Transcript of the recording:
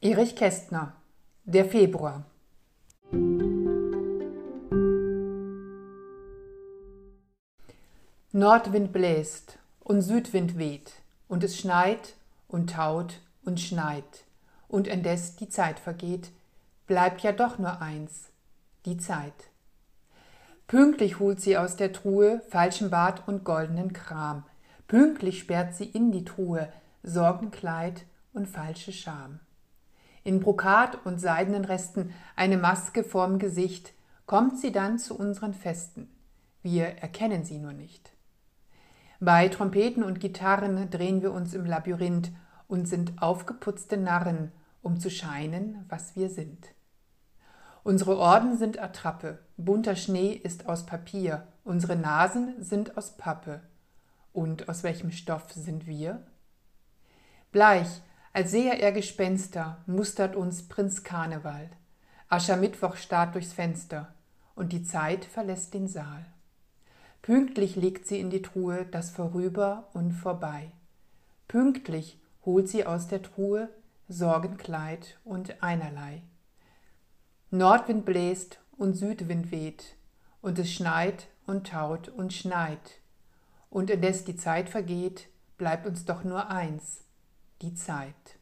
Erich Kästner Der Februar. Nordwind bläst und Südwind weht, und es schneit und taut und schneit, und indes die Zeit vergeht, bleibt ja doch nur eins, die Zeit. Pünktlich holt sie aus der Truhe falschen Bart und goldenen Kram, pünktlich sperrt sie in die Truhe Sorgenkleid und falsche Scham in Brokat und seidenen Resten eine Maske vorm Gesicht, kommt sie dann zu unseren Festen. Wir erkennen sie nur nicht. Bei Trompeten und Gitarren drehen wir uns im Labyrinth und sind aufgeputzte Narren, um zu scheinen, was wir sind. Unsere Orden sind Attrappe, bunter Schnee ist aus Papier, unsere Nasen sind aus Pappe. Und aus welchem Stoff sind wir? Bleich, als sehe er Gespenster, mustert uns Prinz Karneval. Aschermittwoch starrt durchs Fenster und die Zeit verlässt den Saal. Pünktlich legt sie in die Truhe das Vorüber und Vorbei. Pünktlich holt sie aus der Truhe Sorgenkleid und einerlei. Nordwind bläst und Südwind weht, und es schneit und taut und schneit, und indes die Zeit vergeht, bleibt uns doch nur eins, die Zeit.